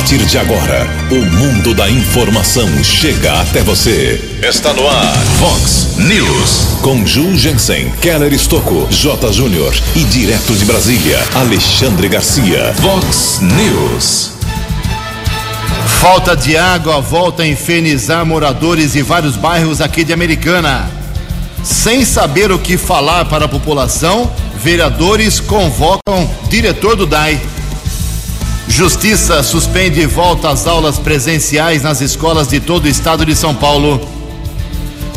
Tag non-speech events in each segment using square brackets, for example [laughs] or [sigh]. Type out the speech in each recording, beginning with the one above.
partir de agora, o mundo da informação chega até você. Está no ar, Fox News. Com Ju Jensen, Keller Estocco, J. Júnior e direto de Brasília, Alexandre Garcia. Fox News. Falta de água volta a infernizar moradores de vários bairros aqui de Americana. Sem saber o que falar para a população, vereadores convocam diretor do DAI. Justiça suspende volta às aulas presenciais nas escolas de todo o estado de São Paulo.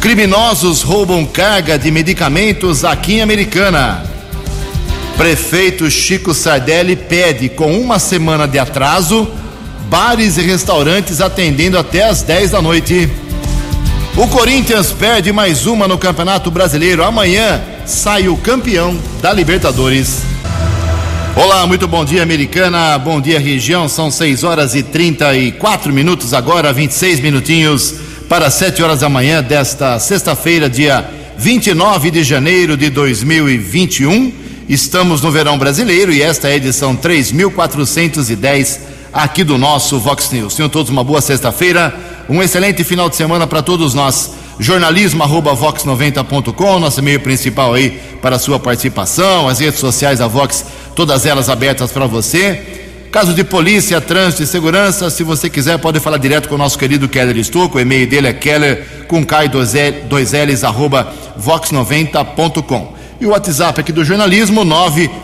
Criminosos roubam carga de medicamentos aqui em Americana. Prefeito Chico Sardelli pede, com uma semana de atraso, bares e restaurantes atendendo até às 10 da noite. O Corinthians perde mais uma no Campeonato Brasileiro. Amanhã sai o campeão da Libertadores. Olá, muito bom dia, americana. Bom dia, região. São 6 horas e 34 minutos agora, 26 minutinhos para 7 horas da manhã desta sexta-feira, dia 29 de janeiro de 2021. Estamos no verão brasileiro e esta é a edição 3410 aqui do nosso Vox News. Tenham todos uma boa sexta-feira, um excelente final de semana para todos nós jornalismo arroba vox90.com, nosso e-mail principal aí para a sua participação, as redes sociais da Vox, todas elas abertas para você. Caso de polícia, trânsito e segurança, se você quiser, pode falar direto com o nosso querido Keller Estouco, o e-mail dele é keller com K 2 L's arroba vox90.com. E o WhatsApp aqui do jornalismo,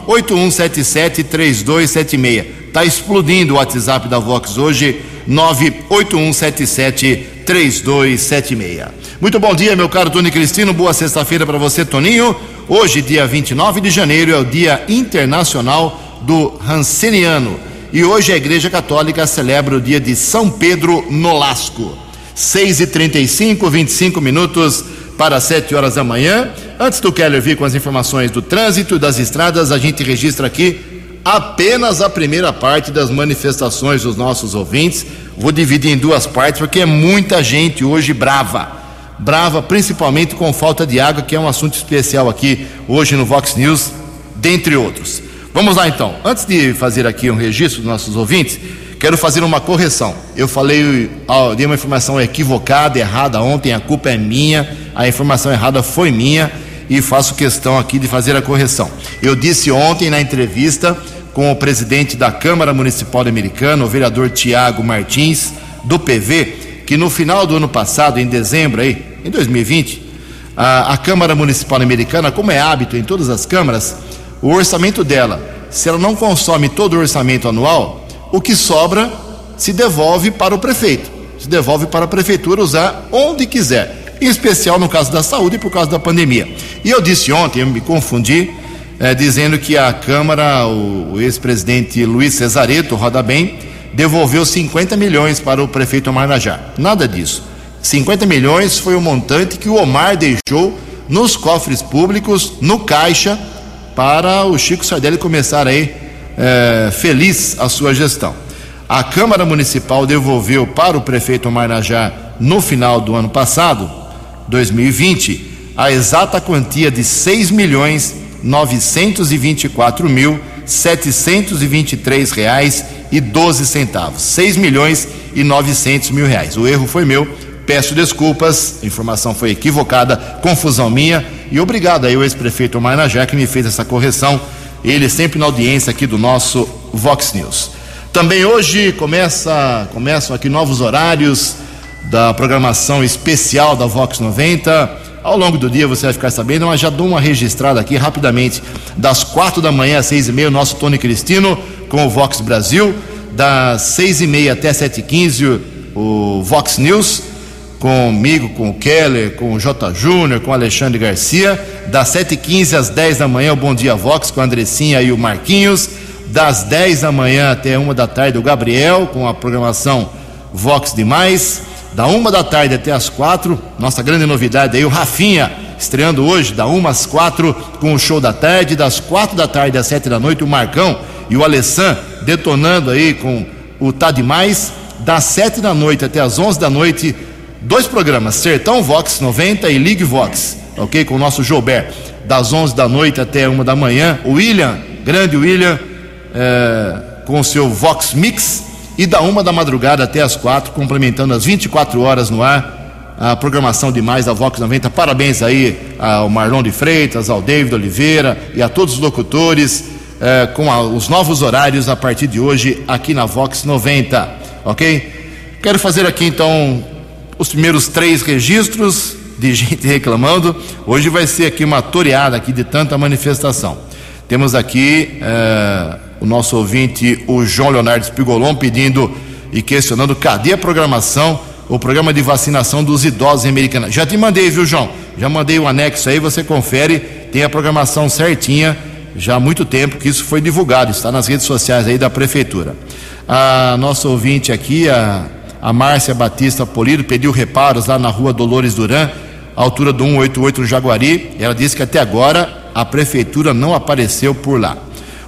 981773276. Está explodindo o WhatsApp da Vox hoje, 981773276. Muito bom dia, meu caro Tony Cristino. Boa sexta-feira para você, Toninho. Hoje, dia 29 de janeiro, é o Dia Internacional do Ranceniano. E hoje a Igreja Católica celebra o dia de São Pedro Nolasco. 6h35, 25 minutos para 7 horas da manhã. Antes do Keller vir com as informações do trânsito e das estradas, a gente registra aqui apenas a primeira parte das manifestações dos nossos ouvintes. Vou dividir em duas partes, porque é muita gente hoje brava. Brava principalmente com falta de água, que é um assunto especial aqui hoje no Vox News, dentre outros. Vamos lá então. Antes de fazer aqui um registro dos nossos ouvintes, quero fazer uma correção. Eu falei, dei uma informação equivocada, errada ontem, a culpa é minha, a informação errada foi minha e faço questão aqui de fazer a correção. Eu disse ontem na entrevista com o presidente da Câmara Municipal Americana, o vereador Tiago Martins, do PV, que no final do ano passado, em dezembro aí, em 2020, a, a Câmara Municipal Americana, como é hábito em todas as câmaras, o orçamento dela, se ela não consome todo o orçamento anual, o que sobra se devolve para o prefeito, se devolve para a prefeitura usar onde quiser, em especial no caso da saúde e por causa da pandemia. E eu disse ontem, eu me confundi, é, dizendo que a Câmara, o, o ex-presidente Luiz Cesareto, roda bem, devolveu 50 milhões para o prefeito Omar Najar. Nada disso. 50 milhões foi o montante que o Omar deixou nos cofres públicos, no caixa, para o Chico Sardelli começar aí é, feliz a sua gestão. A Câmara Municipal devolveu para o prefeito Omar Najar no final do ano passado, 2020, a exata quantia de 6 milhões 924 mil 723 reais e 12 centavos, 6 milhões e 900 mil reais. O erro foi meu, peço desculpas, a informação foi equivocada, confusão minha e obrigado aí o ex-prefeito Omar Najá que me fez essa correção, ele sempre na audiência aqui do nosso Vox News. Também hoje começa, começam aqui novos horários da programação especial da Vox 90 ao longo do dia você vai ficar sabendo, mas já dou uma registrada aqui rapidamente. Das quatro da manhã às seis e meia, o nosso Tony Cristino com o Vox Brasil. Das seis e meia até sete e quinze, o Vox News comigo, com o Keller, com o J. Júnior, com o Alexandre Garcia. Das sete e quinze às dez da manhã, o Bom Dia Vox com a Andressinha e o Marquinhos. Das dez da manhã até uma da tarde, o Gabriel com a programação Vox Demais da uma da tarde até as quatro. Nossa grande novidade aí, o Rafinha, estreando hoje, da uma às quatro, com o show da tarde, das quatro da tarde às sete da noite, o Marcão e o Alessan detonando aí com o Tá Demais, das sete da noite até as onze da noite, dois programas, Sertão Vox 90 e Ligue Vox, ok? Com o nosso Joubert, das onze da noite até uma da manhã, o William, grande William, é, com o seu Vox Mix, e da uma da madrugada até as quatro, complementando as 24 horas no ar. A programação demais da Vox 90. Parabéns aí ao Marlon de Freitas, ao David Oliveira e a todos os locutores eh, com a, os novos horários a partir de hoje aqui na Vox 90. Ok? Quero fazer aqui então os primeiros três registros de gente reclamando. Hoje vai ser aqui uma toreada aqui de tanta manifestação. Temos aqui eh, o nosso ouvinte, o João Leonardo Spigolon, pedindo e questionando cadê a programação, o programa de vacinação dos idosos americanos. Já te mandei, viu, João? Já mandei o anexo aí, você confere, tem a programação certinha, já há muito tempo que isso foi divulgado, está nas redes sociais aí da prefeitura. A nossa ouvinte aqui, a, a Márcia Batista Polido, pediu reparos lá na rua Dolores Duran, altura do 188 no Jaguari. Ela disse que até agora a prefeitura não apareceu por lá.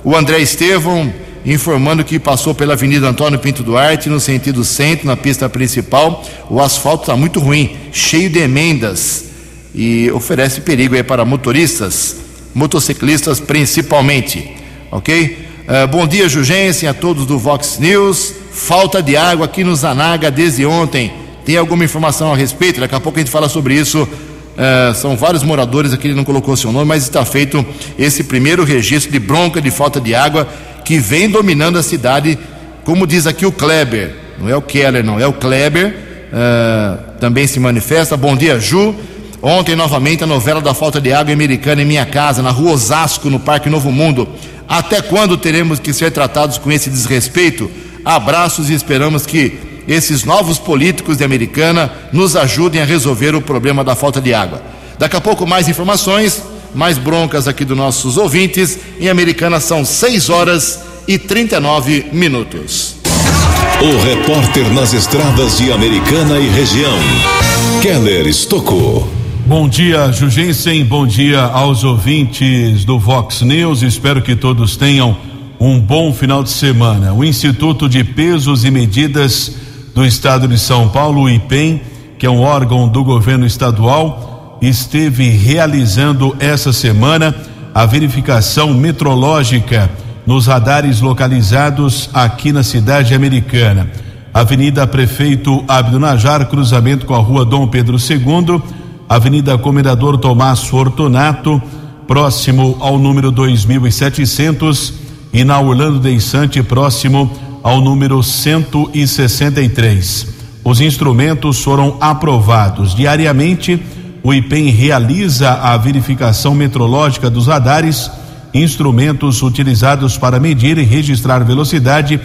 O André Estevão informando que passou pela Avenida Antônio Pinto Duarte, no sentido centro, na pista principal. O asfalto está muito ruim, cheio de emendas e oferece perigo aí para motoristas, motociclistas principalmente. Ok? Uh, bom dia, Jugensen, a todos do Vox News. Falta de água aqui no Zanaga desde ontem. Tem alguma informação a respeito? Daqui a pouco a gente fala sobre isso. Uh, são vários moradores aqui, ele não colocou seu nome, mas está feito esse primeiro registro de bronca de falta de água que vem dominando a cidade, como diz aqui o Kleber, não é o Keller, não, é o Kleber, uh, também se manifesta. Bom dia, Ju. Ontem, novamente, a novela da falta de água americana em minha casa, na rua Osasco, no Parque Novo Mundo. Até quando teremos que ser tratados com esse desrespeito? Abraços e esperamos que esses novos políticos de Americana nos ajudem a resolver o problema da falta de água. Daqui a pouco mais informações mais broncas aqui dos nossos ouvintes. Em Americana são 6 horas e 39 minutos. O repórter nas estradas de Americana e região, Keller Estocou. Bom dia, Jugensen. Bom dia aos ouvintes do Vox News. Espero que todos tenham um bom final de semana. O Instituto de Pesos e Medidas do Estado de São Paulo, o IPEM, que é um órgão do governo estadual, esteve realizando essa semana a verificação metrológica nos radares localizados aqui na cidade americana. Avenida Prefeito Abdo Najar, cruzamento com a rua Dom Pedro II, Avenida Comendador Tomás Fortunato, próximo ao número 2700, e na Orlando Deissante, próximo ao número 163. Os instrumentos foram aprovados diariamente o IPEM realiza a verificação metrológica dos radares, instrumentos utilizados para medir e registrar velocidade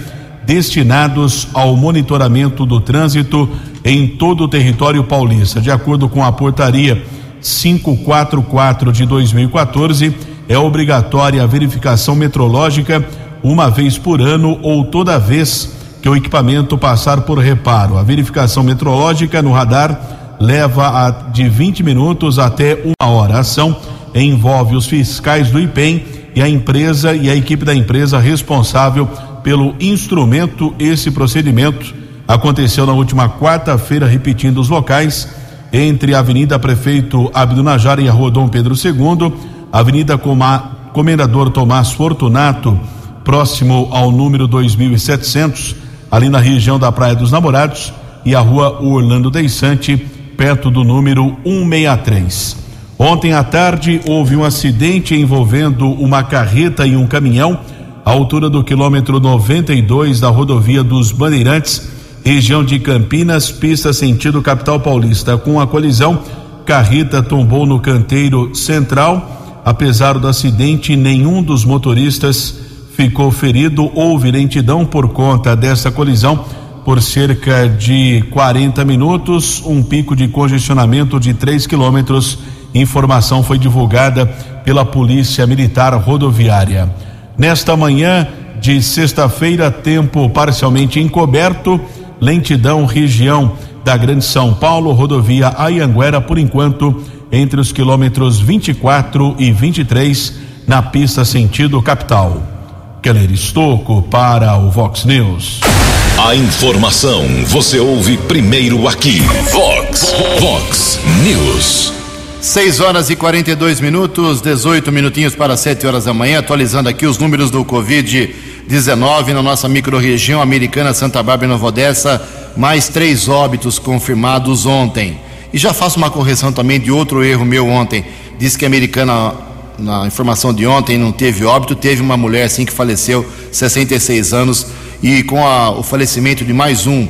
destinados ao monitoramento do trânsito em todo o território paulista. De acordo com a portaria 544 de 2014, é obrigatória a verificação metrológica uma vez por ano ou toda vez que o equipamento passar por reparo. A verificação metrológica no radar leva a, de 20 minutos até uma hora. A ação envolve os fiscais do IPEM e a empresa e a equipe da empresa responsável pelo instrumento. Esse procedimento aconteceu na última quarta-feira, repetindo os locais entre a Avenida Prefeito Abdo Najar e a Rua Dom Pedro II, Avenida Coma, Comendador Tomás Fortunato, próximo ao número 2700, ali na região da Praia dos Namorados, e a Rua Orlando Deissante, perto do número 163. Ontem à tarde houve um acidente envolvendo uma carreta e um caminhão à altura do quilômetro 92 da rodovia dos Bandeirantes, região de Campinas, pista sentido capital paulista. Com a colisão, carreta tombou no canteiro central. Apesar do acidente, nenhum dos motoristas ficou ferido. Houve lentidão por conta dessa colisão por cerca de 40 minutos, um pico de congestionamento de 3 quilômetros. Informação foi divulgada pela Polícia Militar Rodoviária. Nesta manhã de sexta-feira, tempo parcialmente encoberto, lentidão região da Grande São Paulo, rodovia Ayanguera, por enquanto, entre os quilômetros 24 e 23, na pista sentido capital. Keller Estocco para o Vox News. A informação você ouve primeiro aqui. Vox, Vox News. 6 horas e 42 minutos, 18 minutinhos para 7 horas da manhã, atualizando aqui os números do Covid Covid-19 na nossa microrregião americana Santa Bárbara e Nova Odessa, mais três óbitos confirmados ontem. E já faço uma correção também de outro erro meu ontem. Disse que a americana, na informação de ontem, não teve óbito, teve uma mulher assim que faleceu, 66 anos, e com a, o falecimento de mais um,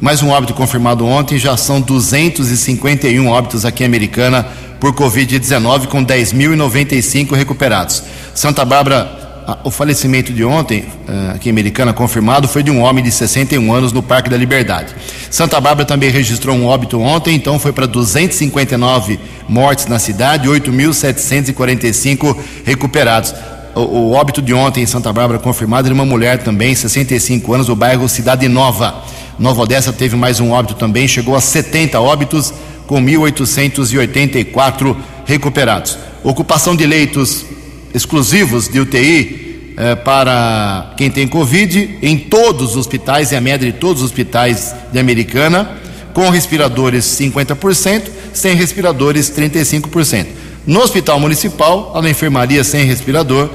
mais um óbito confirmado ontem, já são 251 óbitos aqui em Americana por Covid-19, com 10.095 recuperados. Santa Bárbara o falecimento de ontem, eh, aqui em Americana, confirmado, foi de um homem de 61 anos no Parque da Liberdade. Santa Bárbara também registrou um óbito ontem, então foi para 259 mortes na cidade, 8.745 recuperados. O, óbito de ontem em Santa Bárbara confirmado era uma mulher também, 65 anos, do bairro Cidade Nova. Nova Odessa teve mais um óbito também, chegou a 70 óbitos, com 1.884 recuperados. Ocupação de leitos exclusivos de UTI eh, para quem tem Covid em todos os hospitais, e a média de todos os hospitais de Americana, com respiradores 50%, sem respiradores 35%. No hospital municipal, a enfermaria sem respirador,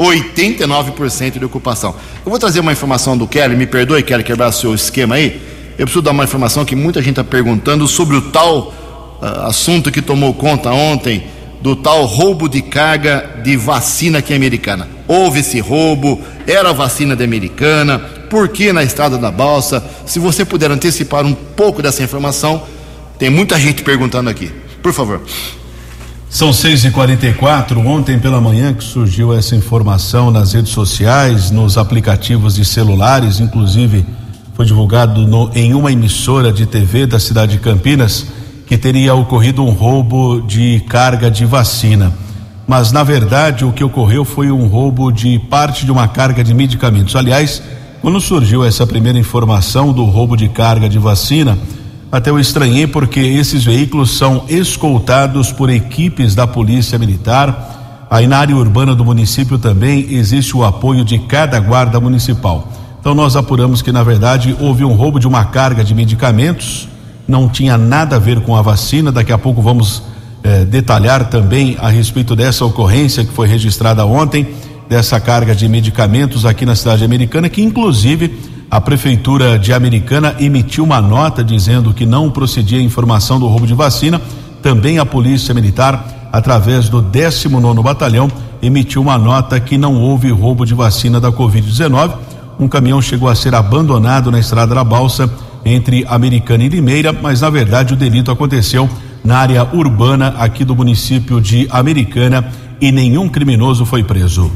89% de ocupação. Eu vou trazer uma informação do Kelly, me perdoe, Kelly, quebrar o seu esquema aí. Eu preciso dar uma informação que muita gente está perguntando sobre o tal uh, assunto que tomou conta ontem do tal roubo de carga de vacina aqui americana. Houve esse roubo, era vacina da americana, por que na estrada da balsa? Se você puder antecipar um pouco dessa informação, tem muita gente perguntando aqui. Por favor. São 6h44, ontem pela manhã que surgiu essa informação nas redes sociais, nos aplicativos de celulares, inclusive foi divulgado no, em uma emissora de TV da cidade de Campinas que teria ocorrido um roubo de carga de vacina. Mas, na verdade, o que ocorreu foi um roubo de parte de uma carga de medicamentos. Aliás, quando surgiu essa primeira informação do roubo de carga de vacina, até eu estranhei porque esses veículos são escoltados por equipes da Polícia Militar. Aí na área urbana do município também existe o apoio de cada guarda municipal. Então nós apuramos que na verdade houve um roubo de uma carga de medicamentos não tinha nada a ver com a vacina. Daqui a pouco vamos eh, detalhar também a respeito dessa ocorrência que foi registrada ontem, dessa carga de medicamentos aqui na cidade americana, que inclusive a prefeitura de Americana emitiu uma nota dizendo que não procedia a informação do roubo de vacina. Também a Polícia Militar, através do 19 Batalhão, emitiu uma nota que não houve roubo de vacina da Covid-19. Um caminhão chegou a ser abandonado na estrada da Balsa entre Americana e Limeira, mas na verdade o delito aconteceu na área urbana aqui do município de Americana e nenhum criminoso foi preso.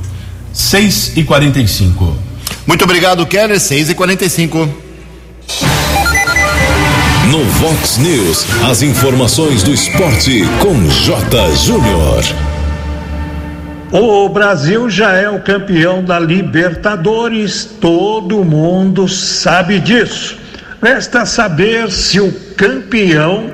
6 e 45 Muito obrigado, Keller. 6 e 45 No Vox News, as informações do esporte com J. Júnior. O Brasil já é o campeão da Libertadores, todo mundo sabe disso. Resta saber se o campeão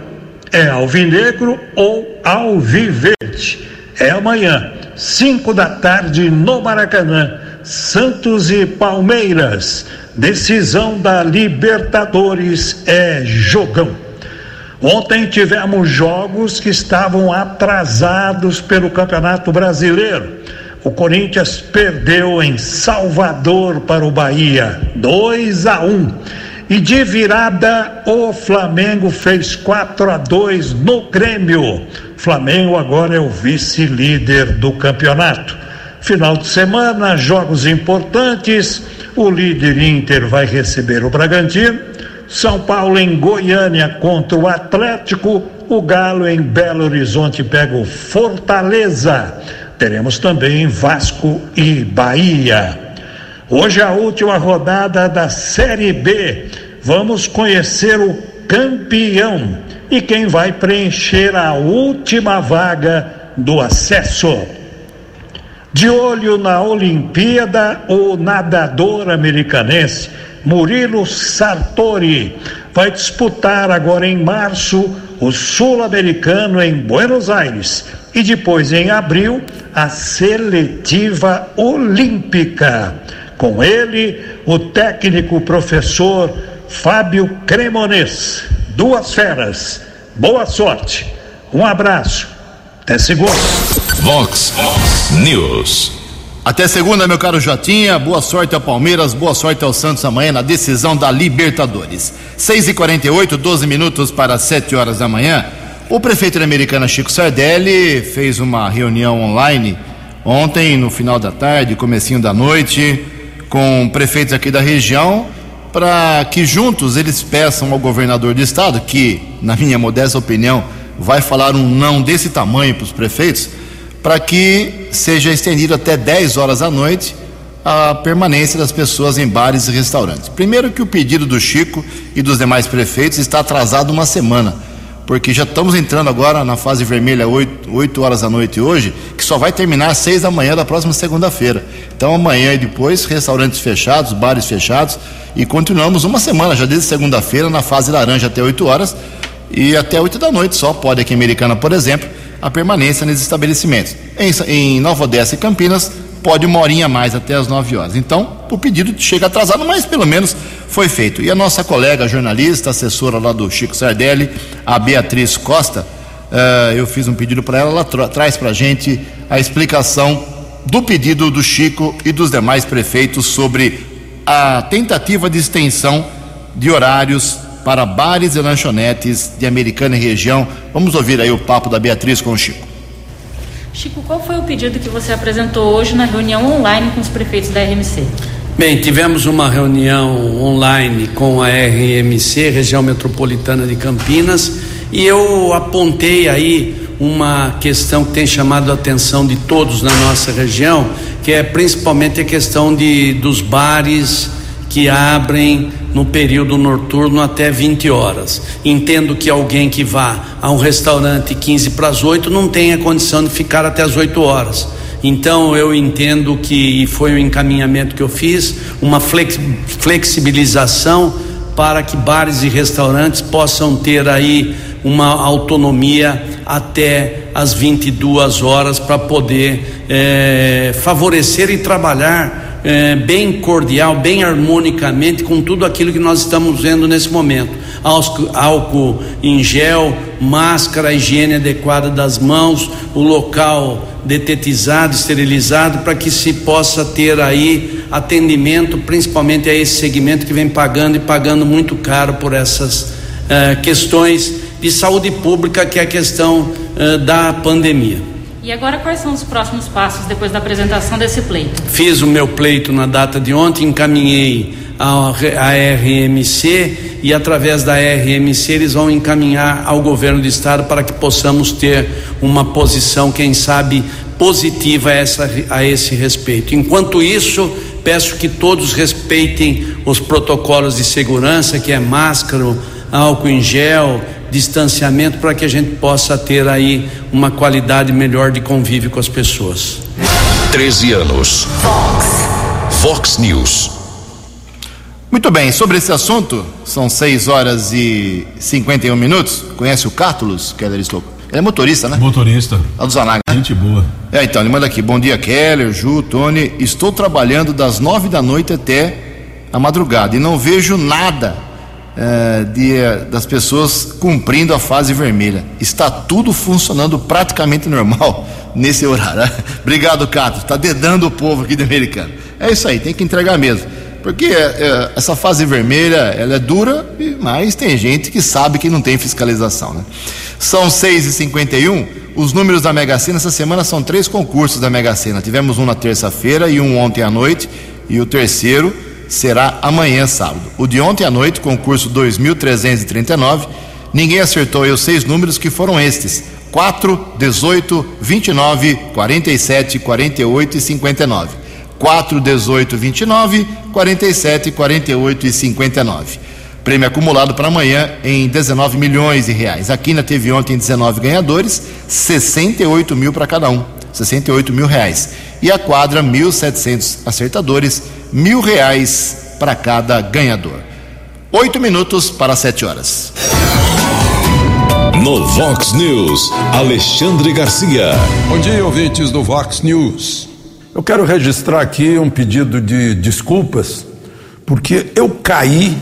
é alvinegro ou alviverde. É amanhã, 5 da tarde, no Maracanã. Santos e Palmeiras. Decisão da Libertadores é jogão. Ontem tivemos jogos que estavam atrasados pelo Campeonato Brasileiro. O Corinthians perdeu em Salvador para o Bahia, 2 a 1. E de virada, o Flamengo fez 4 a 2 no Grêmio. Flamengo agora é o vice-líder do campeonato. Final de semana, jogos importantes. O líder Inter vai receber o Bragantino. São Paulo em Goiânia contra o Atlético. O Galo em Belo Horizonte pega o Fortaleza. Teremos também Vasco e Bahia. Hoje é a última rodada da Série B. Vamos conhecer o campeão e quem vai preencher a última vaga do acesso. De olho na Olimpíada, o nadador americanense Murilo Sartori vai disputar agora em março o Sul-Americano em Buenos Aires e depois em abril a seletiva olímpica. Com ele, o técnico professor Fábio Cremonês. Duas feras. Boa sorte. Um abraço. Até segunda. Vox News. Até segunda, meu caro Jotinha. Boa sorte ao Palmeiras, boa sorte ao Santos amanhã na decisão da Libertadores. 6h48, 12 minutos para 7 horas da manhã. O prefeito da Americana, Chico Sardelli, fez uma reunião online ontem, no final da tarde, comecinho da noite, com prefeitos aqui da região, para que juntos eles peçam ao governador do estado, que, na minha modesta opinião, vai falar um não desse tamanho para os prefeitos, para que seja estendido até 10 horas da noite a permanência das pessoas em bares e restaurantes. Primeiro que o pedido do Chico e dos demais prefeitos está atrasado uma semana, porque já estamos entrando agora na fase vermelha 8, 8 horas da noite hoje, que só vai terminar às 6 da manhã da próxima segunda-feira. Então amanhã e depois, restaurantes fechados, bares fechados, e continuamos uma semana, já desde segunda-feira, na fase laranja até 8 horas, e até 8 da noite só pode aqui em Americana, por exemplo, a permanência nesses estabelecimentos. Em, em Nova Odessa e Campinas, pode uma horinha a mais até as 9 horas. Então, o pedido chega atrasado, mas pelo menos foi feito. E a nossa colega jornalista, assessora lá do Chico Sardelli, a Beatriz Costa, uh, eu fiz um pedido para ela, ela tra traz para a gente a explicação do pedido do Chico e dos demais prefeitos sobre a tentativa de extensão de horários para bares e lanchonetes de Americana e região. Vamos ouvir aí o papo da Beatriz com o Chico. Chico, qual foi o pedido que você apresentou hoje na reunião online com os prefeitos da RMC? Bem, tivemos uma reunião online com a RMC, Região Metropolitana de Campinas, e eu apontei aí uma questão que tem chamado a atenção de todos na nossa região, que é principalmente a questão de, dos bares que abrem no período noturno até 20 horas. Entendo que alguém que vá a um restaurante 15 para as 8 não tenha condição de ficar até as 8 horas. Então eu entendo que, e foi o encaminhamento que eu fiz, uma flexibilização para que bares e restaurantes possam ter aí uma autonomia até as 22 horas para poder eh, favorecer e trabalhar é, bem cordial, bem harmonicamente com tudo aquilo que nós estamos vendo nesse momento. Álcool, em gel, máscara, higiene adequada das mãos, o local detetizado, esterilizado, para que se possa ter aí atendimento, principalmente a esse segmento que vem pagando e pagando muito caro por essas eh, questões de saúde pública, que é a questão eh, da pandemia. E agora quais são os próximos passos depois da apresentação desse pleito? Fiz o meu pleito na data de ontem, encaminhei a, RMC e através da RMC eles vão encaminhar ao governo do estado para que possamos ter uma posição, quem sabe, positiva a, essa, a esse respeito. Enquanto isso, peço que todos respeitem os protocolos de segurança, que é máscara, álcool em gel, distanciamento para que a gente possa ter aí uma qualidade melhor de convívio com as pessoas. 13 anos. Fox. Fox News. Muito bem, sobre esse assunto, são 6 horas e 51 minutos. Conhece o Cátulus, Keller Estouco? Ele é motorista, né? Motorista. Lá do Zanaga. Gente boa. É, então, ele manda aqui. Bom dia, Keller, Ju, Tony. Estou trabalhando das nove da noite até a madrugada e não vejo nada é, de, das pessoas cumprindo a fase vermelha. Está tudo funcionando praticamente normal [laughs] nesse horário. [laughs] Obrigado, Cato. Está dedando o povo aqui do americano. É isso aí, tem que entregar mesmo. Porque é, é, essa fase vermelha ela é dura, mas tem gente que sabe que não tem fiscalização. Né? São 6h51. Os números da Mega Sena essa semana são três concursos da Mega Sena. Tivemos um na terça-feira e um ontem à noite. E o terceiro será amanhã, sábado. O de ontem à noite, concurso 2339, ninguém acertou aí os seis números que foram estes: 4, 18, 29, 47, 48 e 59. 4, 18, 29, 47, 48 e 59. Prêmio acumulado para amanhã em 19 milhões de reais. A Quina teve ontem 19 ganhadores, 68 mil para cada um, 68 mil reais. E a quadra, 1.700 acertadores, mil reais para cada ganhador. Oito minutos para sete horas. No Vox News, Alexandre Garcia. Bom dia, ouvintes do Vox News. Eu quero registrar aqui um pedido de desculpas, porque eu caí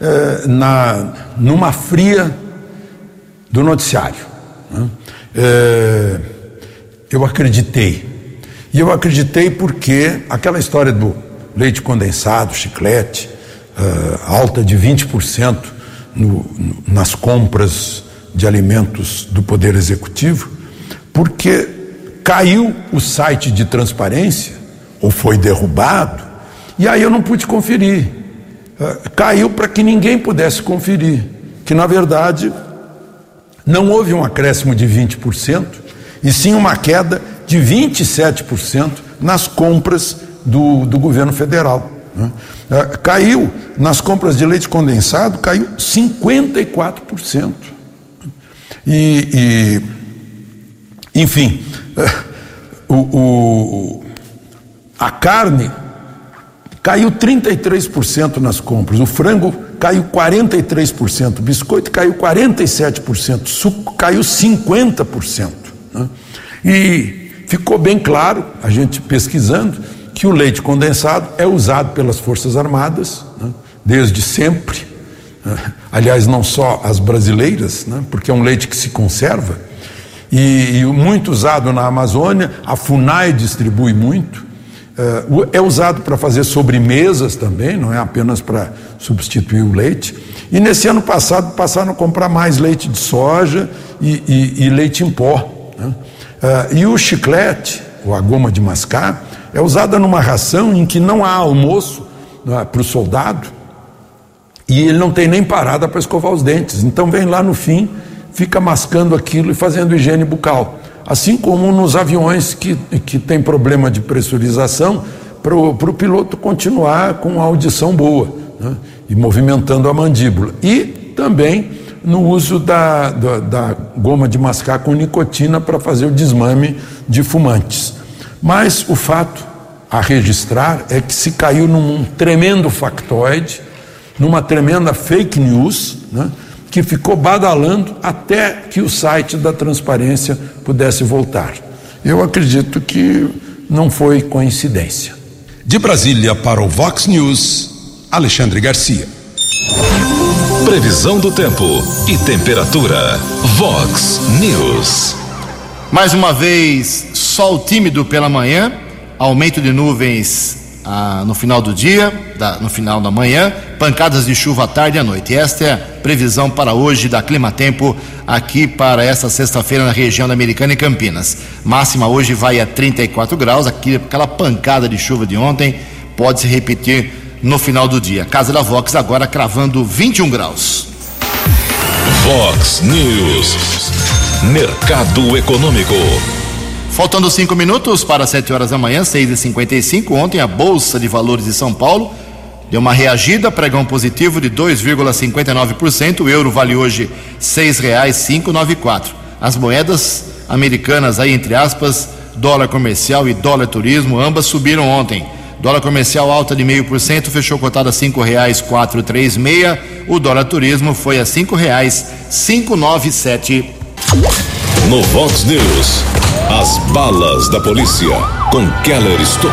eh, na, numa fria do noticiário. Né? Eh, eu acreditei E eu acreditei porque aquela história do leite condensado, chiclete, uh, alta de 20% no, no, nas compras de alimentos do Poder Executivo, porque caiu o site de transparência, ou foi derrubado, e aí eu não pude conferir. Uh, caiu para que ninguém pudesse conferir, que na verdade não houve um acréscimo de 20%, e sim uma queda de 27% nas compras do, do governo federal. Né? É, caiu nas compras de leite condensado, caiu 54%. E, e enfim, é, o, o, a carne caiu 33% nas compras, o frango caiu 43%, o biscoito caiu 47%, suco caiu 50%. Né? E ficou bem claro, a gente pesquisando, que o leite condensado é usado pelas Forças Armadas né? desde sempre. Né? Aliás, não só as brasileiras, né? porque é um leite que se conserva. E, e muito usado na Amazônia, a FUNAI distribui muito. É, é usado para fazer sobremesas também, não é apenas para substituir o leite. E nesse ano passado passaram a comprar mais leite de soja e, e, e leite em pó. Né? É, e o chiclete, ou a goma de mascar, é usada numa ração em que não há almoço é, para o soldado e ele não tem nem parada para escovar os dentes. Então vem lá no fim, fica mascando aquilo e fazendo higiene bucal. Assim como nos aviões que, que tem problema de pressurização, para o piloto continuar com a audição boa né? e movimentando a mandíbula. E também no uso da, da, da goma de mascar com nicotina para fazer o desmame de fumantes. Mas o fato a registrar é que se caiu num tremendo factoide, numa tremenda fake news, né? que ficou badalando até que o site da transparência pudesse voltar. Eu acredito que não foi coincidência. De Brasília para o Vox News, Alexandre Garcia. Previsão do tempo e temperatura. Vox News. Mais uma vez, sol tímido pela manhã, aumento de nuvens ah, no final do dia, da, no final da manhã, pancadas de chuva à tarde e à noite. Esta é a previsão para hoje da Clima Tempo aqui para esta sexta-feira na região da Americana e Campinas. Máxima hoje vai a 34 graus, aqui, aquela pancada de chuva de ontem pode se repetir no final do dia. Casa da Vox agora cravando 21 graus. Vox News. Mercado Econômico. Faltando cinco minutos para 7 horas da manhã, 6 e 55 Ontem a Bolsa de Valores de São Paulo deu uma reagida, pregão positivo de 2,59%. O euro vale hoje R$ 6,594. As moedas americanas, aí entre aspas, dólar comercial e dólar turismo, ambas subiram ontem. Dólar comercial alta de meio por cento, fechou cotada a cinco reais quatro três meia. O dólar turismo foi a cinco reais cinco nove sete. No Vox News, as balas da polícia com Keller Estocou.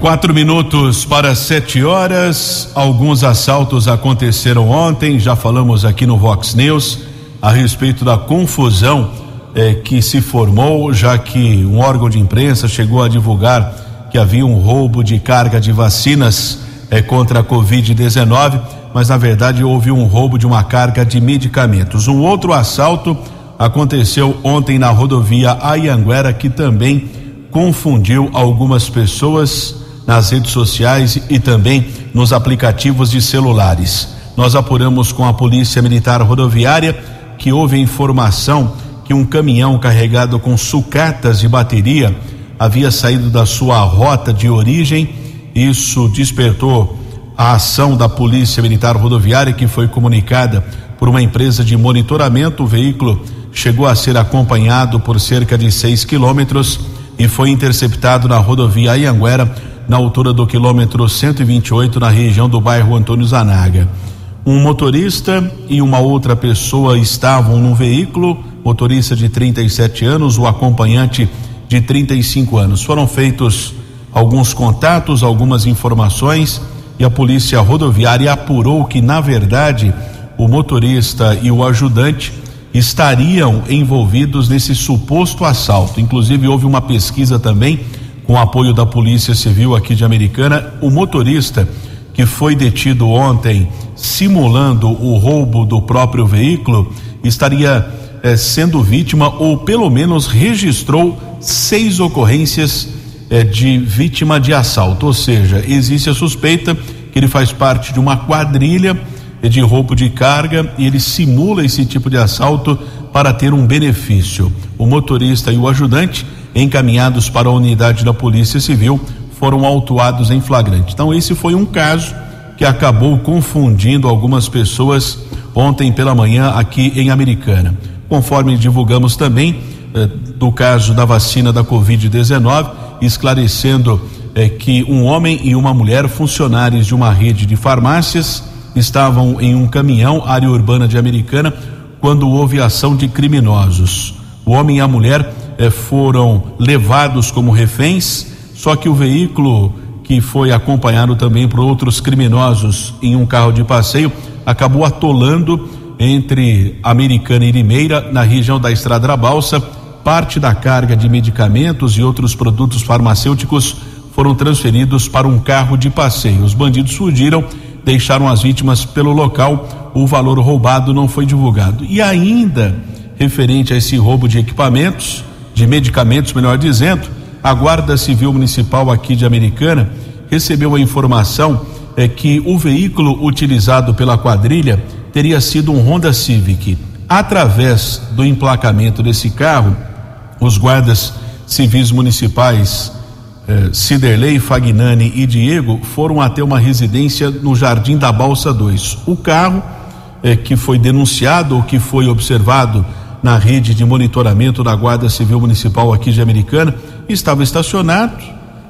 Quatro minutos para sete horas. Alguns assaltos aconteceram ontem. Já falamos aqui no Vox News a respeito da confusão eh, que se formou, já que um órgão de imprensa chegou a divulgar que havia um roubo de carga de vacinas eh, contra a Covid-19, mas na verdade houve um roubo de uma carga de medicamentos. Um outro assalto aconteceu ontem na rodovia Ayanguera, que também confundiu algumas pessoas nas redes sociais e também nos aplicativos de celulares. Nós apuramos com a Polícia Militar Rodoviária que houve informação que um caminhão carregado com sucatas de bateria havia saído da sua rota de origem. Isso despertou a ação da Polícia Militar Rodoviária, que foi comunicada por uma empresa de monitoramento. O veículo chegou a ser acompanhado por cerca de 6 quilômetros e foi interceptado na rodovia Anhanguera, na altura do quilômetro 128, na região do bairro Antônio Zanaga. Um motorista e uma outra pessoa estavam no veículo, motorista de 37 anos, o acompanhante de 35 anos. Foram feitos alguns contatos, algumas informações e a polícia rodoviária apurou que, na verdade, o motorista e o ajudante estariam envolvidos nesse suposto assalto. Inclusive, houve uma pesquisa também com apoio da Polícia Civil aqui de Americana. O motorista que foi detido ontem simulando o roubo do próprio veículo estaria eh, sendo vítima ou pelo menos registrou seis ocorrências eh, de vítima de assalto, ou seja, existe a suspeita que ele faz parte de uma quadrilha eh, de roubo de carga e ele simula esse tipo de assalto para ter um benefício. O motorista e o ajudante, encaminhados para a unidade da Polícia Civil, foram autuados em flagrante. Então, esse foi um caso que acabou confundindo algumas pessoas ontem pela manhã aqui em Americana. Conforme divulgamos também eh, do caso da vacina da Covid-19, esclarecendo eh, que um homem e uma mulher, funcionários de uma rede de farmácias, estavam em um caminhão, área urbana de Americana, quando houve ação de criminosos. O homem e a mulher eh, foram levados como reféns só que o veículo que foi acompanhado também por outros criminosos em um carro de passeio acabou atolando entre Americana e Limeira, na região da Estrada da Balsa. Parte da carga de medicamentos e outros produtos farmacêuticos foram transferidos para um carro de passeio. Os bandidos fugiram, deixaram as vítimas pelo local. O valor roubado não foi divulgado. E ainda referente a esse roubo de equipamentos, de medicamentos, melhor dizendo, a Guarda Civil Municipal aqui de Americana recebeu a informação é que o veículo utilizado pela quadrilha teria sido um Honda Civic. Através do emplacamento desse carro, os guardas civis municipais eh, Ciderley, Fagnani e Diego foram até uma residência no Jardim da Balsa 2. O carro eh, que foi denunciado ou que foi observado na rede de monitoramento da Guarda Civil Municipal aqui de Americana estava estacionado,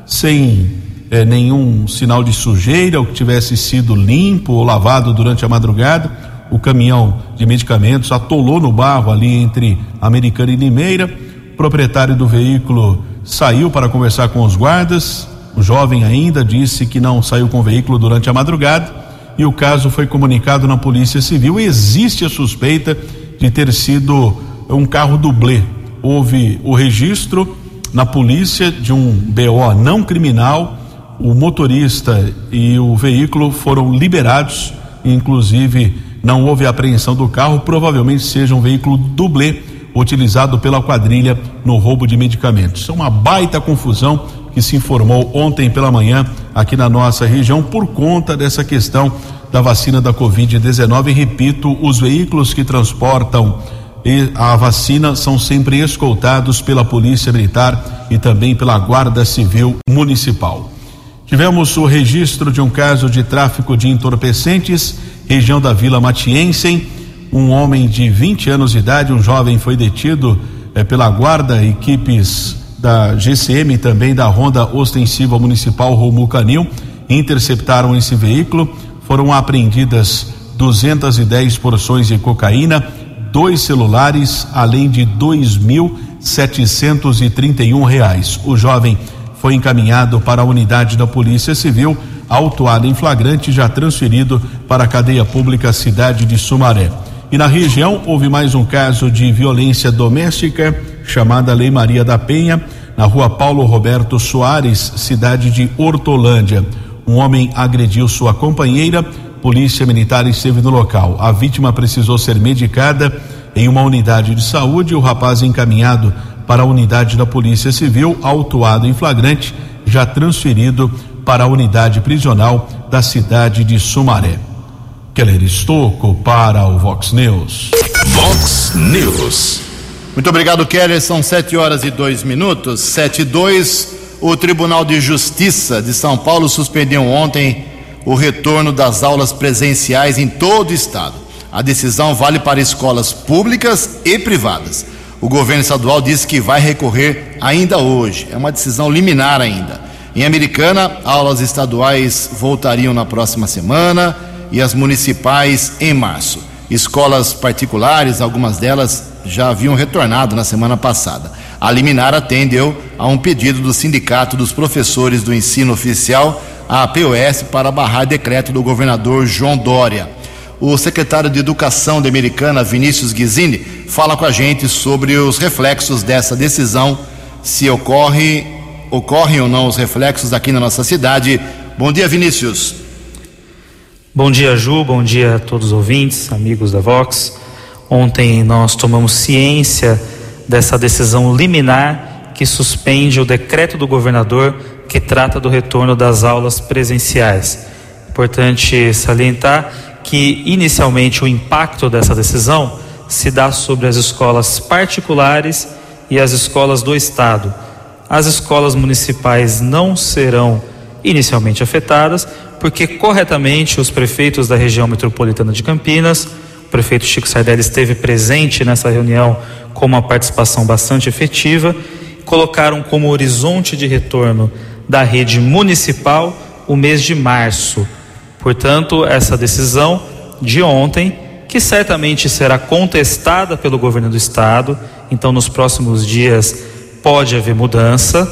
sem eh, nenhum sinal de sujeira, ou que tivesse sido limpo ou lavado durante a madrugada. O caminhão de medicamentos atolou no barro ali entre Americana e Limeira. O proprietário do veículo saiu para conversar com os guardas. O jovem ainda disse que não saiu com o veículo durante a madrugada e o caso foi comunicado na Polícia Civil. Existe a suspeita de ter sido um carro dublê. Houve o registro na polícia de um BO não criminal. O motorista e o veículo foram liberados, inclusive não houve apreensão do carro, provavelmente seja um veículo dublê utilizado pela quadrilha no roubo de medicamentos. É uma baita confusão que se informou ontem pela manhã aqui na nossa região por conta dessa questão da vacina da Covid-19. Repito, os veículos que transportam a vacina são sempre escoltados pela Polícia Militar e também pela Guarda Civil Municipal. Tivemos o registro de um caso de tráfico de entorpecentes, região da Vila Matiense. Um homem de 20 anos de idade, um jovem, foi detido eh, pela guarda, equipes da GCM e também da Ronda Ostensiva Municipal Romu Canil interceptaram esse veículo. Foram apreendidas 210 porções de cocaína, dois celulares, além de dois mil setecentos e trinta e um reais. O jovem foi encaminhado para a unidade da Polícia Civil, autuado em flagrante, já transferido para a cadeia pública cidade de Sumaré. E na região houve mais um caso de violência doméstica, chamada Lei Maria da Penha, na rua Paulo Roberto Soares, cidade de Hortolândia. Um homem agrediu sua companheira Polícia Militar esteve no local. A vítima precisou ser medicada em uma unidade de saúde. O rapaz encaminhado para a unidade da Polícia Civil, autuado em flagrante, já transferido para a unidade prisional da cidade de Sumaré. Keller Estocco para o Vox News. Vox News. Muito obrigado, Keller. São sete horas e dois minutos. Sete e dois. O Tribunal de Justiça de São Paulo suspendeu ontem o retorno das aulas presenciais em todo o estado. A decisão vale para escolas públicas e privadas. O governo estadual disse que vai recorrer ainda hoje. É uma decisão liminar ainda. Em Americana, aulas estaduais voltariam na próxima semana e as municipais em março. Escolas particulares, algumas delas já haviam retornado na semana passada. A liminar atendeu a um pedido do Sindicato dos Professores do Ensino Oficial a POS para barrar decreto do governador João Dória. O secretário de Educação da Americana, Vinícius Guizini, fala com a gente sobre os reflexos dessa decisão, se ocorre ocorrem ou não os reflexos aqui na nossa cidade. Bom dia, Vinícius. Bom dia, Ju. Bom dia a todos os ouvintes, amigos da Vox. Ontem nós tomamos ciência dessa decisão liminar que suspende o decreto do governador que trata do retorno das aulas presenciais. Importante salientar que, inicialmente, o impacto dessa decisão se dá sobre as escolas particulares e as escolas do Estado. As escolas municipais não serão inicialmente afetadas, porque corretamente os prefeitos da região metropolitana de Campinas, o prefeito Chico Sardelli esteve presente nessa reunião com uma participação bastante efetiva, colocaram como horizonte de retorno da rede municipal o mês de março. Portanto, essa decisão de ontem, que certamente será contestada pelo governo do estado, então nos próximos dias pode haver mudança.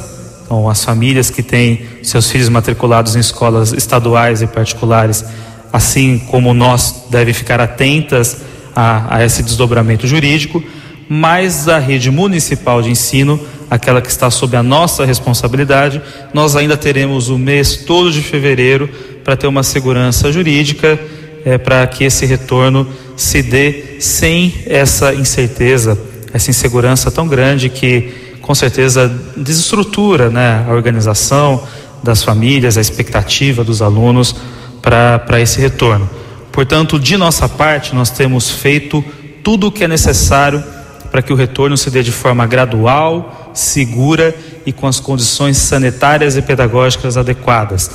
Então, as famílias que têm seus filhos matriculados em escolas estaduais e particulares, assim como nós, devem ficar atentas a, a esse desdobramento jurídico, mas a rede municipal de ensino aquela que está sob a nossa responsabilidade, nós ainda teremos o mês todo de fevereiro para ter uma segurança jurídica, é, para que esse retorno se dê sem essa incerteza, essa insegurança tão grande que com certeza desestrutura né, a organização das famílias, a expectativa dos alunos para esse retorno. Portanto, de nossa parte, nós temos feito tudo o que é necessário para que o retorno se dê de forma gradual, segura e com as condições sanitárias e pedagógicas adequadas.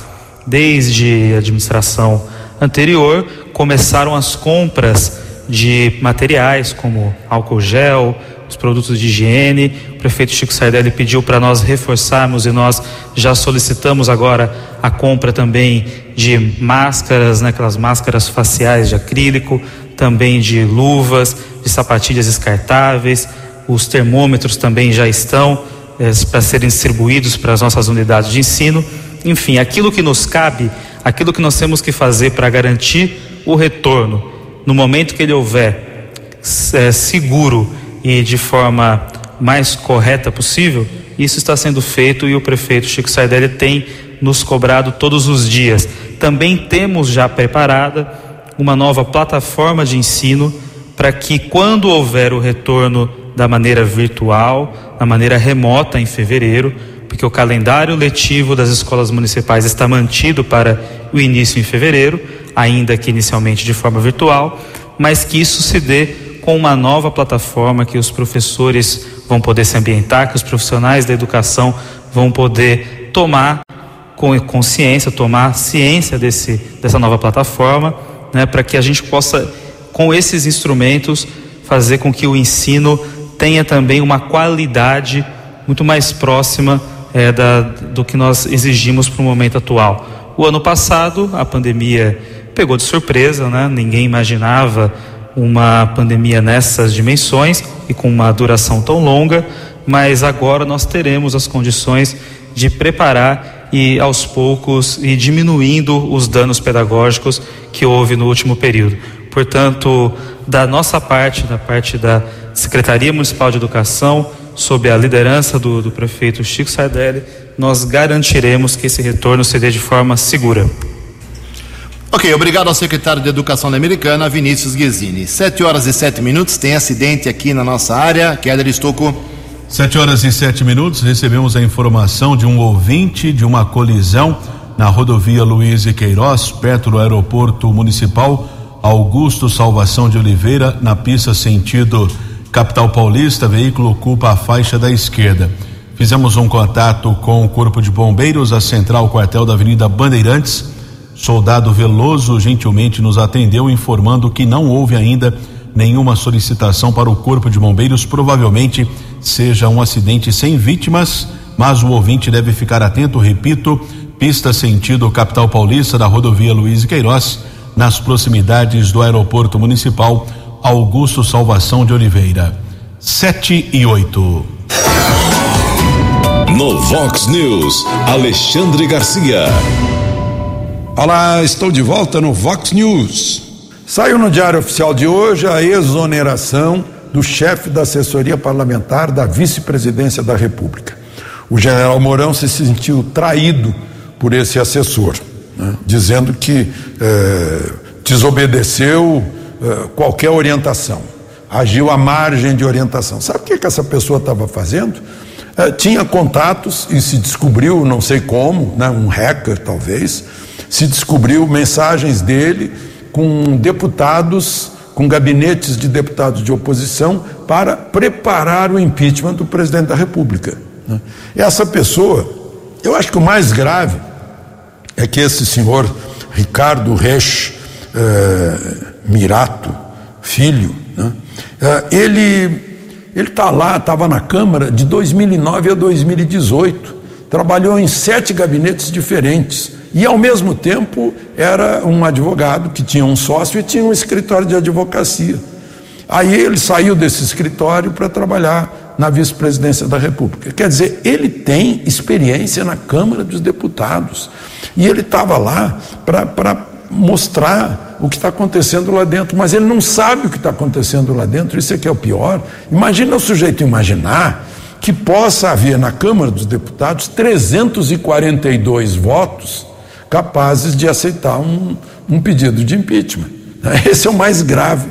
Desde a administração anterior, começaram as compras de materiais como álcool gel, os produtos de higiene. O prefeito Chico Sardelli pediu para nós reforçarmos e nós já solicitamos agora a compra também de máscaras, né, aquelas máscaras faciais de acrílico, também de luvas, de sapatilhas descartáveis. Os termômetros também já estão é, para serem distribuídos para as nossas unidades de ensino. Enfim, aquilo que nos cabe, aquilo que nós temos que fazer para garantir o retorno, no momento que ele houver é, seguro e de forma mais correta possível, isso está sendo feito e o prefeito Chico Sardelli tem nos cobrado todos os dias. Também temos já preparada uma nova plataforma de ensino para que, quando houver o retorno da maneira virtual, da maneira remota em fevereiro, porque o calendário letivo das escolas municipais está mantido para o início em fevereiro, ainda que inicialmente de forma virtual, mas que isso se dê com uma nova plataforma que os professores vão poder se ambientar, que os profissionais da educação vão poder tomar com consciência, tomar ciência desse, dessa nova plataforma né, para que a gente possa, com esses instrumentos, fazer com que o ensino tenha também uma qualidade muito mais próxima é, da, do que nós exigimos para o momento atual. O ano passado, a pandemia pegou de surpresa, né? ninguém imaginava uma pandemia nessas dimensões e com uma duração tão longa, mas agora nós teremos as condições de preparar e aos poucos e diminuindo os danos pedagógicos que houve no último período. Portanto, da nossa parte, da parte da Secretaria Municipal de Educação, sob a liderança do, do prefeito Chico Sardelli, nós garantiremos que esse retorno se dê de forma segura. Ok, obrigado ao secretário de Educação da Americana, Vinícius Guizini. Sete horas e sete minutos, tem acidente aqui na nossa área. Keller Estocco. Sete horas e sete minutos, recebemos a informação de um ouvinte de uma colisão na rodovia Luiz e Queiroz, perto do aeroporto municipal Augusto Salvação de Oliveira, na pista sentido capital paulista, veículo ocupa a faixa da esquerda. Fizemos um contato com o Corpo de Bombeiros, a central quartel da Avenida Bandeirantes. Soldado Veloso gentilmente nos atendeu, informando que não houve ainda nenhuma solicitação para o Corpo de Bombeiros, provavelmente seja um acidente sem vítimas, mas o ouvinte deve ficar atento, repito, pista sentido capital paulista da rodovia Luiz Queiroz, nas proximidades do aeroporto municipal Augusto Salvação de Oliveira. 7 e 8. No Vox News, Alexandre Garcia. Olá, estou de volta no Vox News. Saiu no Diário Oficial de hoje a exoneração do chefe da assessoria parlamentar da vice-presidência da República. o general Mourão se sentiu traído por esse assessor, né? dizendo que eh, desobedeceu eh, qualquer orientação, agiu à margem de orientação. Sabe o que, que essa pessoa estava fazendo? Eh, tinha contatos e se descobriu, não sei como, né, um hacker talvez, se descobriu mensagens dele com deputados, com gabinetes de deputados de oposição para preparar o impeachment do presidente da República. Né? Essa pessoa, eu acho que o mais grave é que esse senhor Ricardo Resch eh, Mirato, filho, né? eh, ele ele está lá, estava na Câmara de 2009 a 2018, trabalhou em sete gabinetes diferentes e, ao mesmo tempo, era um advogado que tinha um sócio e tinha um escritório de advocacia. Aí ele saiu desse escritório para trabalhar na vice-presidência da República. Quer dizer, ele tem experiência na Câmara dos Deputados. E ele estava lá para mostrar o que está acontecendo lá dentro, mas ele não sabe o que está acontecendo lá dentro, isso é que é o pior. Imagina o sujeito imaginar que possa haver na Câmara dos Deputados 342 votos capazes de aceitar um, um pedido de impeachment. [laughs] Esse é o mais grave.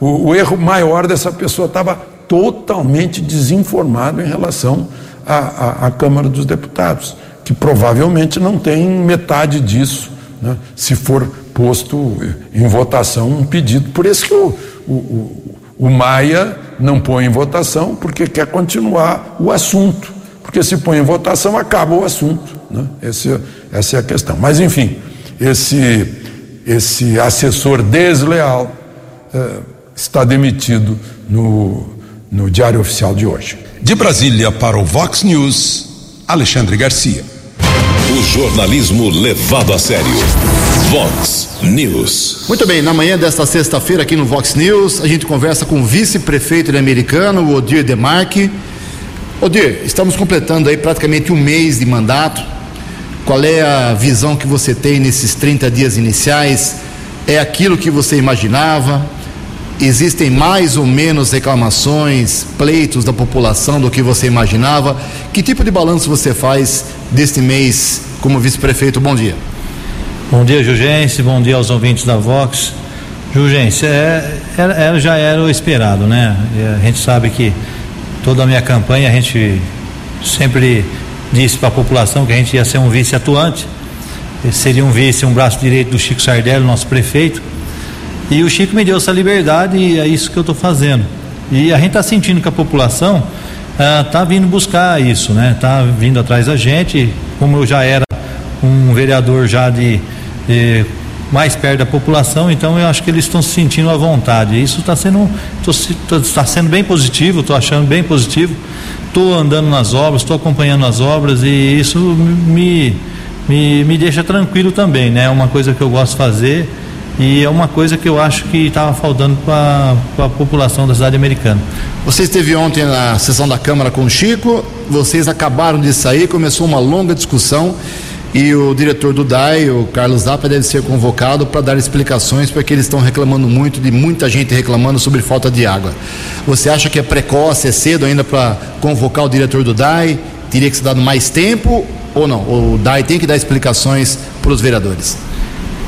O, o erro maior dessa pessoa estava totalmente desinformado em relação à, à, à, Câmara dos Deputados, que provavelmente não tem metade disso, né, se for posto em votação um pedido. Por isso que o, o, o Maia não põe em votação, porque quer continuar o assunto. Porque se põe em votação, acaba o assunto. Né? Esse, essa é a questão. Mas, enfim, esse, esse assessor desleal eh, está demitido no, no Diário Oficial de hoje. De Brasília para o Vox News, Alexandre Garcia. O jornalismo levado a sério. Vox News. Muito bem, na manhã desta sexta-feira aqui no Vox News, a gente conversa com o vice-prefeito Americano, o Odir Demarque. Odir, estamos completando aí praticamente um mês de mandato. Qual é a visão que você tem nesses 30 dias iniciais? É aquilo que você imaginava? Existem mais ou menos reclamações, pleitos da população do que você imaginava? Que tipo de balanço você faz deste mês como vice-prefeito? Bom dia. Bom dia, Jugense. Bom dia aos ouvintes da Vox. Jugense, é, é, já era o esperado, né? A gente sabe que toda a minha campanha a gente sempre disse para a população que a gente ia ser um vice atuante, seria um vice, um braço direito do Chico Sardelli, nosso prefeito. E o Chico me deu essa liberdade e é isso que eu estou fazendo. E a gente está sentindo que a população está ah, vindo buscar isso, né? Está vindo atrás da gente. Como eu já era um vereador já de, de mais perto da população, então eu acho que eles estão se sentindo à vontade. Isso está sendo, está sendo bem positivo, estou achando bem positivo. Estou andando nas obras, estou acompanhando as obras e isso me, me, me deixa tranquilo também, né? É uma coisa que eu gosto de fazer e é uma coisa que eu acho que estava faltando para a população da cidade americana. Você esteve ontem na sessão da Câmara com o Chico, vocês acabaram de sair, começou uma longa discussão e o diretor do DAI, o Carlos Zappa, deve ser convocado para dar explicações, porque eles estão reclamando muito, de muita gente reclamando sobre falta de água. Você acha que é precoce, é cedo ainda para convocar o diretor do DAI? Teria que ser dado mais tempo ou não? O DAI tem que dar explicações para os vereadores?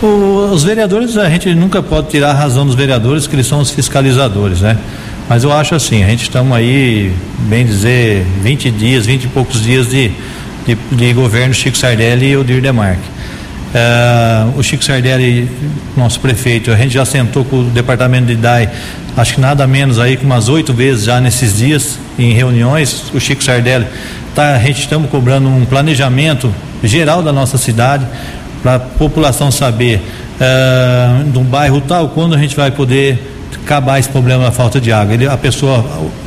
O, os vereadores, a gente nunca pode tirar a razão dos vereadores, que eles são os fiscalizadores, né? Mas eu acho assim, a gente estamos aí, bem dizer, 20 dias, 20 e poucos dias de de, de governo Chico Sardelli e Odir Demarque. Uh, o Chico Sardelli, nosso prefeito, a gente já sentou com o departamento de DAI, acho que nada menos aí que umas oito vezes já nesses dias, em reuniões. O Chico Sardelli, tá, a gente estamos cobrando um planejamento geral da nossa cidade, para a população saber uh, de um bairro tal, quando a gente vai poder acabar esse problema da falta de água. Ele, a pessoa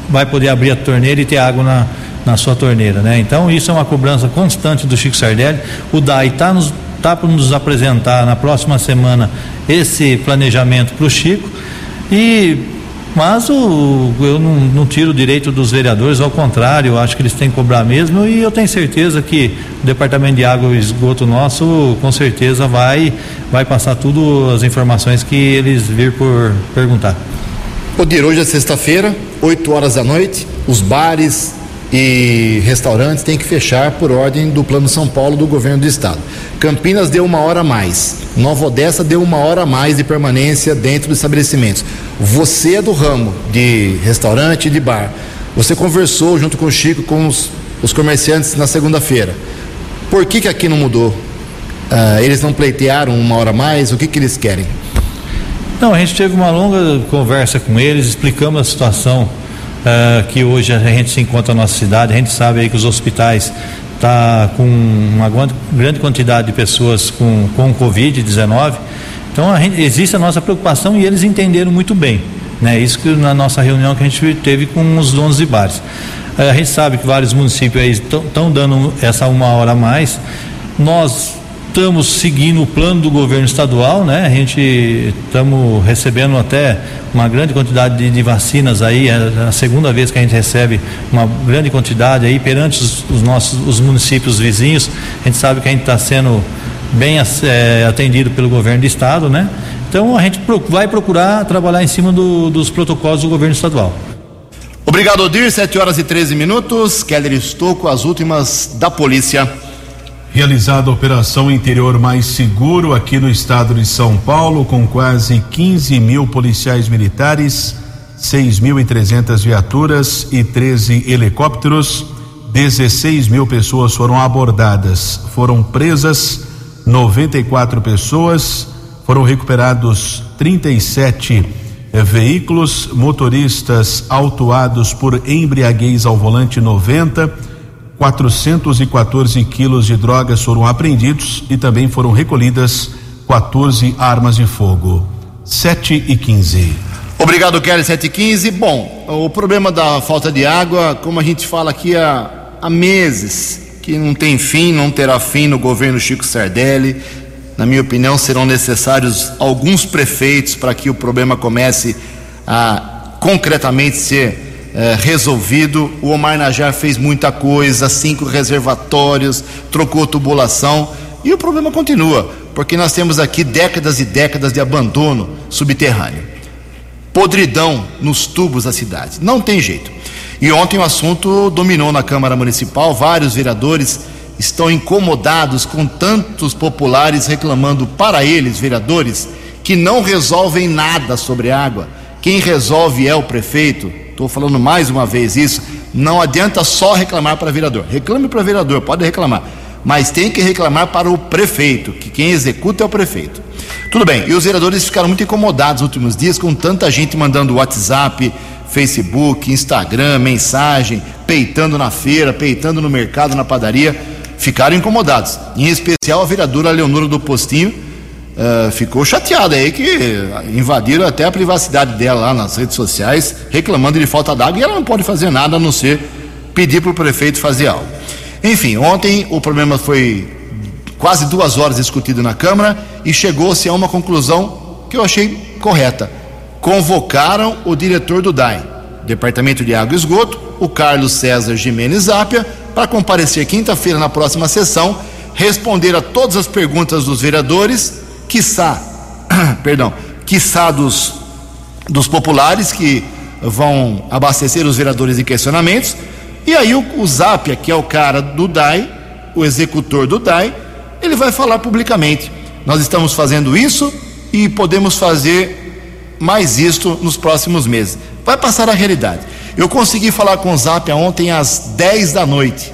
vai poder abrir a torneira e ter água na, na sua torneira, né? Então isso é uma cobrança constante do Chico Sardelli. O DAI está nos tá para nos apresentar na próxima semana esse planejamento para o Chico e mas o, eu não, não, tiro o direito dos vereadores, ao contrário, eu acho que eles têm que cobrar mesmo e eu tenho certeza que o Departamento de Água e Esgoto nosso, com certeza, vai, vai passar tudo as informações que eles vir por perguntar. Odir, hoje é sexta-feira, 8 horas da noite, os bares, e restaurantes têm que fechar por ordem do Plano São Paulo do governo do estado. Campinas deu uma hora a mais. Nova Odessa deu uma hora a mais de permanência dentro dos estabelecimentos. Você é do ramo de restaurante e de bar. Você conversou junto com o Chico com os, os comerciantes na segunda-feira. Por que, que aqui não mudou? Uh, eles não pleitearam uma hora a mais? O que, que eles querem? Não, a gente teve uma longa conversa com eles, explicamos a situação uh, que hoje a gente se encontra na nossa cidade. A gente sabe aí que os hospitais tá com uma grande quantidade de pessoas com, com Covid-19. Então a gente, existe a nossa preocupação e eles entenderam muito bem. Né? Isso que na nossa reunião que a gente teve com os donos de bares. Uh, a gente sabe que vários municípios estão dando essa uma hora a mais. Nós estamos seguindo o plano do governo estadual, né? A gente estamos recebendo até uma grande quantidade de, de, vacinas aí, é a segunda vez que a gente recebe uma grande quantidade aí perante os, os nossos os municípios vizinhos. A gente sabe que a gente está sendo bem é, atendido pelo governo do estado, né? Então a gente vai procurar trabalhar em cima do, dos protocolos do governo estadual. Obrigado, Odir. 7 horas e 13 minutos. Keller Estocco, as últimas da polícia. Realizada a operação Interior Mais Seguro aqui no estado de São Paulo, com quase 15 mil policiais militares, 6.300 viaturas e 13 helicópteros. 16 mil pessoas foram abordadas, foram presas 94 pessoas, foram recuperados 37 eh, veículos, motoristas autuados por embriaguez ao volante 90 414 quilos de drogas foram apreendidos e também foram recolhidas 14 armas de fogo. 7 e 15. Obrigado, Kelly. 7 e 15. Bom, o problema da falta de água, como a gente fala aqui há, há meses, que não tem fim, não terá fim no governo Chico Sardelli. Na minha opinião, serão necessários alguns prefeitos para que o problema comece a concretamente ser é, resolvido. O Omar Najar fez muita coisa, cinco reservatórios, trocou tubulação e o problema continua, porque nós temos aqui décadas e décadas de abandono subterrâneo. Podridão nos tubos da cidade. Não tem jeito. E ontem o assunto dominou na Câmara Municipal, vários vereadores estão incomodados com tantos populares reclamando para eles, vereadores, que não resolvem nada sobre água. Quem resolve é o prefeito, Estou falando mais uma vez isso. Não adianta só reclamar para vereador. Reclame para vereador, pode reclamar. Mas tem que reclamar para o prefeito, que quem executa é o prefeito. Tudo bem, e os vereadores ficaram muito incomodados nos últimos dias com tanta gente mandando WhatsApp, Facebook, Instagram, mensagem, peitando na feira, peitando no mercado, na padaria. Ficaram incomodados. Em especial a vereadora Leonora do Postinho, Uh, ficou chateada aí que invadiram até a privacidade dela lá nas redes sociais, reclamando de falta d'água e ela não pode fazer nada a não ser pedir para o prefeito fazer algo. Enfim, ontem o problema foi quase duas horas discutido na Câmara e chegou-se a uma conclusão que eu achei correta. Convocaram o diretor do DAI, Departamento de Água e Esgoto, o Carlos César Jimenez Zápia, para comparecer quinta-feira na próxima sessão, responder a todas as perguntas dos vereadores quiçá, [clears throat] perdão, quiçá dos, dos populares que vão abastecer os vereadores em questionamentos, e aí o, o Zapia, que é o cara do DAI, o executor do DAI, ele vai falar publicamente. Nós estamos fazendo isso e podemos fazer mais isto nos próximos meses. Vai passar a realidade. Eu consegui falar com o Zapia ontem às 10 da noite.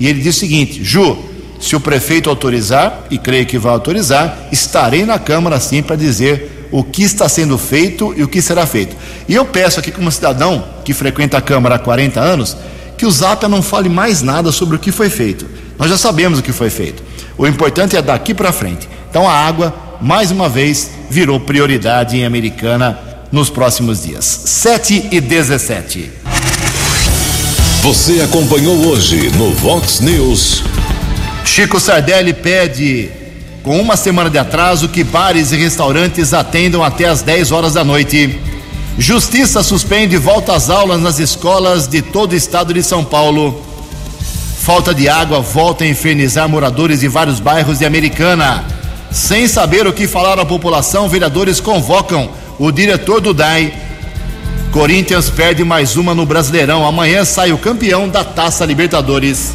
E ele disse o seguinte: Ju, se o prefeito autorizar, e creio que vai autorizar, estarei na Câmara sim para dizer o que está sendo feito e o que será feito. E eu peço aqui, como cidadão que frequenta a Câmara há 40 anos, que o Zapia não fale mais nada sobre o que foi feito. Nós já sabemos o que foi feito. O importante é daqui para frente. Então a água, mais uma vez, virou prioridade em Americana nos próximos dias. 7 e 17. Você acompanhou hoje no Vox News. Chico Sardelli pede, com uma semana de atraso, que bares e restaurantes atendam até às 10 horas da noite. Justiça suspende volta às aulas nas escolas de todo o estado de São Paulo. Falta de água volta a infernizar moradores de vários bairros de Americana. Sem saber o que falar à população, vereadores convocam o diretor do DAI. Corinthians perde mais uma no Brasileirão. Amanhã sai o campeão da Taça Libertadores.